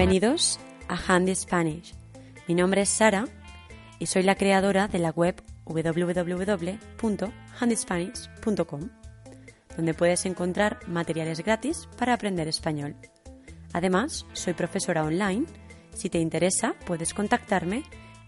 Bienvenidos a Handy Spanish. Mi nombre es Sara y soy la creadora de la web www.handyspanish.com, donde puedes encontrar materiales gratis para aprender español. Además, soy profesora online. Si te interesa, puedes contactarme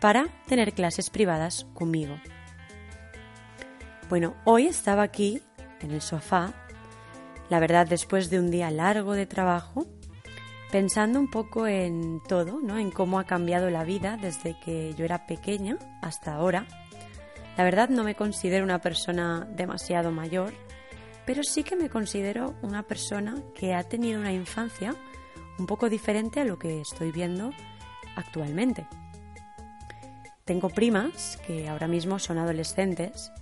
para tener clases privadas conmigo. Bueno, hoy estaba aquí en el sofá, la verdad después de un día largo de trabajo, pensando un poco en todo, ¿no? En cómo ha cambiado la vida desde que yo era pequeña hasta ahora. La verdad no me considero una persona demasiado mayor, pero sí que me considero una persona que ha tenido una infancia un poco diferente a lo que estoy viendo actualmente. Tengo primas que ahora mismo son adolescentes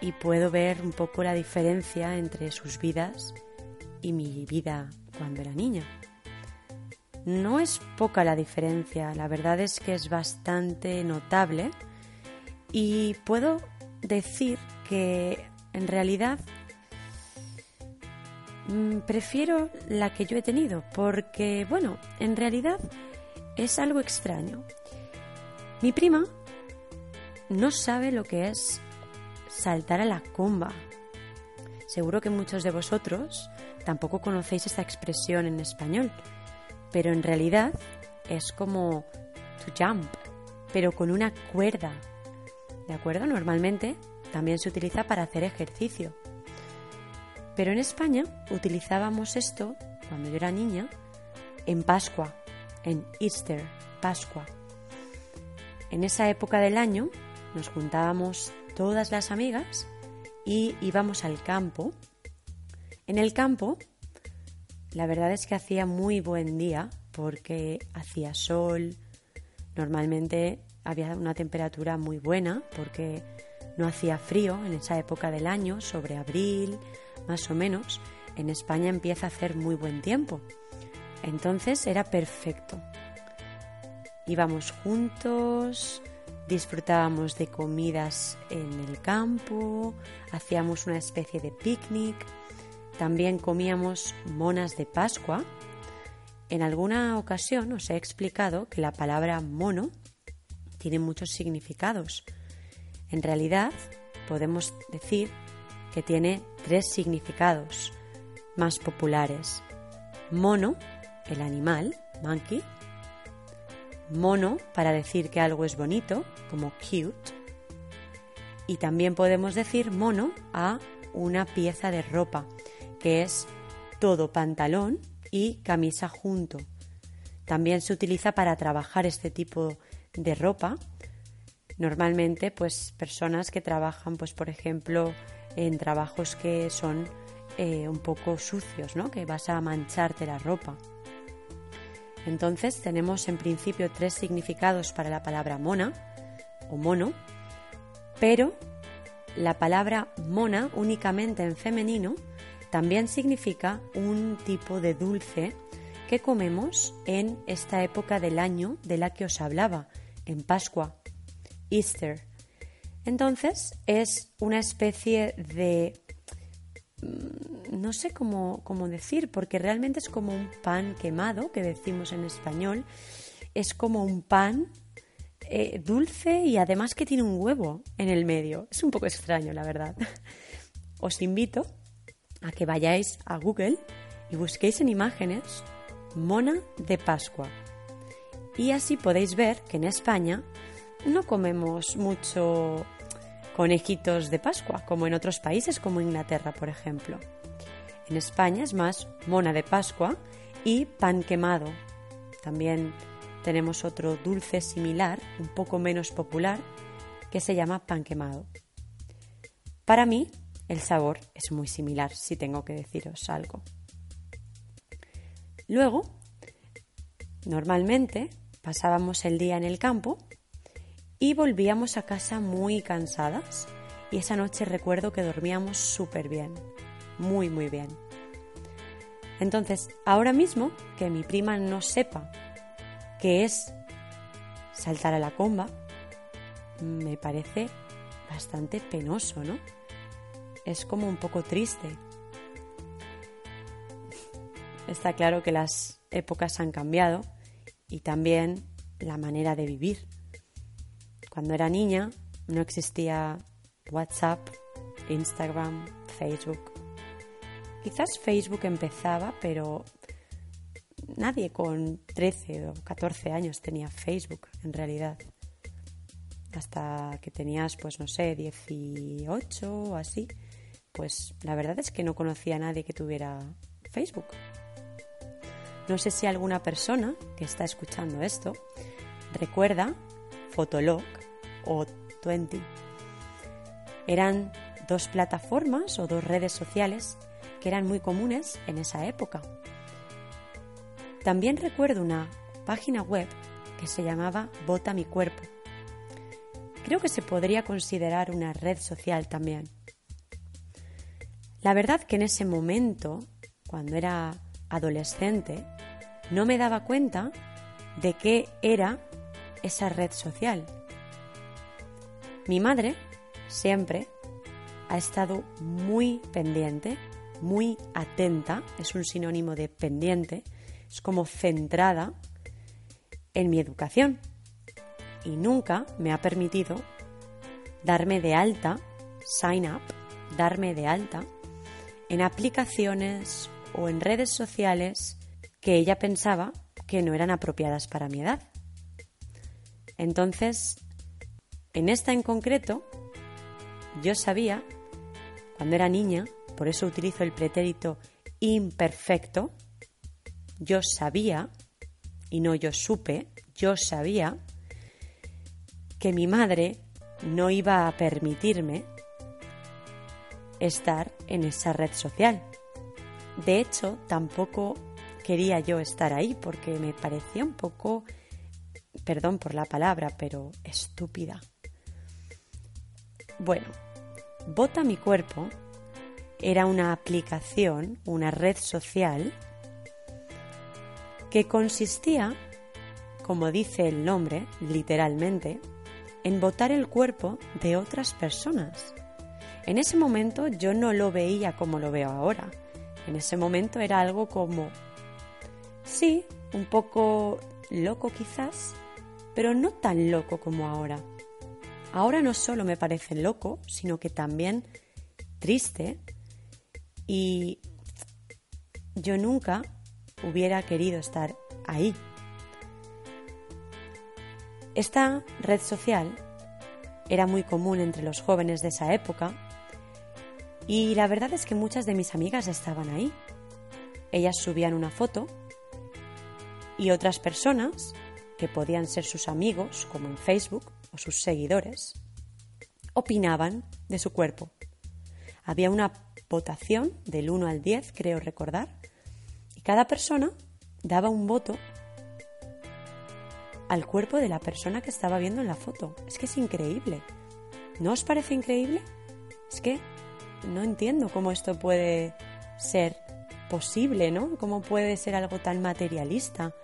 y puedo ver un poco la diferencia entre sus vidas y mi vida cuando era niña. No es poca la diferencia, la verdad es que es bastante notable y puedo decir que en realidad mm, prefiero la que yo he tenido porque, bueno, en realidad es algo extraño. Mi prima no sabe lo que es saltar a la comba. Seguro que muchos de vosotros tampoco conocéis esta expresión en español, pero en realidad es como to jump, pero con una cuerda. ¿De acuerdo? Normalmente también se utiliza para hacer ejercicio. Pero en España utilizábamos esto, cuando yo era niña, en Pascua, en Easter, Pascua. En esa época del año nos juntábamos todas las amigas y íbamos al campo. En el campo, la verdad es que hacía muy buen día porque hacía sol, normalmente había una temperatura muy buena porque no hacía frío en esa época del año, sobre abril, más o menos. En España empieza a hacer muy buen tiempo. Entonces era perfecto. Íbamos juntos, disfrutábamos de comidas en el campo, hacíamos una especie de picnic, también comíamos monas de Pascua. En alguna ocasión os he explicado que la palabra mono tiene muchos significados. En realidad podemos decir que tiene tres significados más populares. Mono, el animal, monkey, mono para decir que algo es bonito, como cute. Y también podemos decir mono a una pieza de ropa, que es todo pantalón y camisa junto. También se utiliza para trabajar este tipo de ropa. Normalmente, pues personas que trabajan, pues por ejemplo, en trabajos que son eh, un poco sucios, ¿no? Que vas a mancharte la ropa. Entonces tenemos en principio tres significados para la palabra mona o mono, pero la palabra mona únicamente en femenino también significa un tipo de dulce que comemos en esta época del año de la que os hablaba, en Pascua, Easter. Entonces es una especie de Mm, no sé cómo, decir, porque realmente es como un pan quemado, que decimos en español. Es como un pan eh, dulce y además que tiene un huevo en el medio. Es un poco extraño, la verdad. Os invito a que vayáis a Google y busquéis en imágenes mona de Pascua. Y así podéis ver que en España no comemos mucho conejitos de Pascua, como en otros países como Inglaterra, por ejemplo. En España es más mona de Pascua y pan quemado. También tenemos otro dulce similar, un poco menos popular, que se llama pan quemado. Para mí, el sabor es muy similar, si tengo que deciros algo. Luego, normalmente pasábamos el día en el campo y volvíamos a casa muy cansadas. Y esa noche recuerdo que dormíamos súper bien, muy, muy bien. Entonces, ahora mismo, que mi prima no sepa qué es saltar a la comba, me parece bastante penoso, ¿no? Es como un poco triste. Está claro que las épocas han cambiado y también la manera de vivir. Cuando era niña no existía WhatsApp, Instagram, Facebook. Quizás Facebook empezaba, pero nadie con 13 o 14 años tenía Facebook en realidad. Hasta que tenías, pues no sé, 18 o así, pues la verdad es que no conocía a nadie que tuviera Facebook. No sé si alguna persona que está escuchando esto recuerda Fotolog o 20. Eran dos plataformas o dos redes sociales que eran muy comunes en esa época. También recuerdo una página web que se llamaba Vota mi cuerpo. Creo que se podría considerar una red social también. La verdad que en ese momento, cuando era adolescente, no me daba cuenta de qué era esa red social. Mi madre siempre ha estado muy pendiente, muy atenta, es un sinónimo de pendiente, es como centrada en mi educación y nunca me ha permitido darme de alta, sign up, darme de alta en aplicaciones o en redes sociales que ella pensaba que no eran apropiadas para mi edad. Entonces, en esta en concreto, yo sabía, cuando era niña, por eso utilizo el pretérito imperfecto, yo sabía, y no yo supe, yo sabía que mi madre no iba a permitirme estar en esa red social. De hecho, tampoco quería yo estar ahí porque me parecía un poco, perdón por la palabra, pero estúpida. Bueno, Vota mi cuerpo era una aplicación, una red social que consistía, como dice el nombre, literalmente, en votar el cuerpo de otras personas. En ese momento yo no lo veía como lo veo ahora. En ese momento era algo como, sí, un poco loco quizás, pero no tan loco como ahora. Ahora no solo me parece loco, sino que también triste y yo nunca hubiera querido estar ahí. Esta red social era muy común entre los jóvenes de esa época y la verdad es que muchas de mis amigas estaban ahí. Ellas subían una foto y otras personas, que podían ser sus amigos, como en Facebook, o sus seguidores, opinaban de su cuerpo. Había una votación del 1 al 10, creo recordar, y cada persona daba un voto al cuerpo de la persona que estaba viendo en la foto. Es que es increíble. ¿No os parece increíble? Es que no entiendo cómo esto puede ser posible, ¿no? ¿Cómo puede ser algo tan materialista?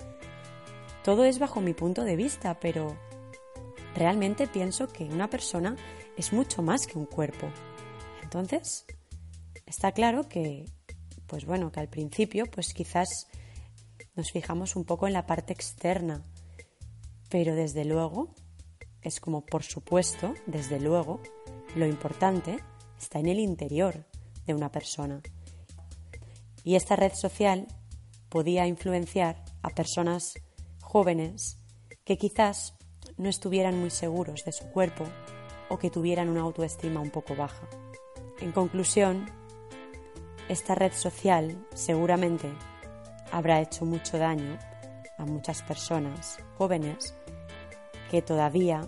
Todo es bajo mi punto de vista, pero realmente pienso que una persona es mucho más que un cuerpo. Entonces, está claro que, pues bueno, que al principio, pues quizás nos fijamos un poco en la parte externa, pero desde luego, es como por supuesto, desde luego, lo importante está en el interior de una persona. Y esta red social podía influenciar a personas jóvenes que quizás no estuvieran muy seguros de su cuerpo o que tuvieran una autoestima un poco baja. En conclusión, esta red social seguramente habrá hecho mucho daño a muchas personas jóvenes que todavía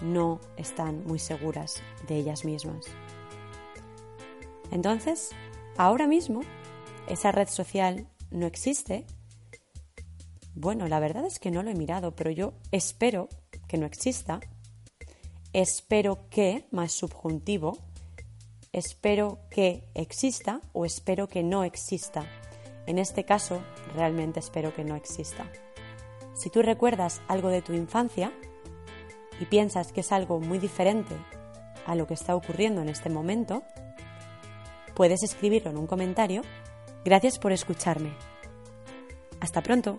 no están muy seguras de ellas mismas. Entonces, ahora mismo, esa red social no existe. Bueno, la verdad es que no lo he mirado, pero yo espero que no exista. Espero que, más subjuntivo, espero que exista o espero que no exista. En este caso, realmente espero que no exista. Si tú recuerdas algo de tu infancia y piensas que es algo muy diferente a lo que está ocurriendo en este momento, puedes escribirlo en un comentario. Gracias por escucharme. Hasta pronto.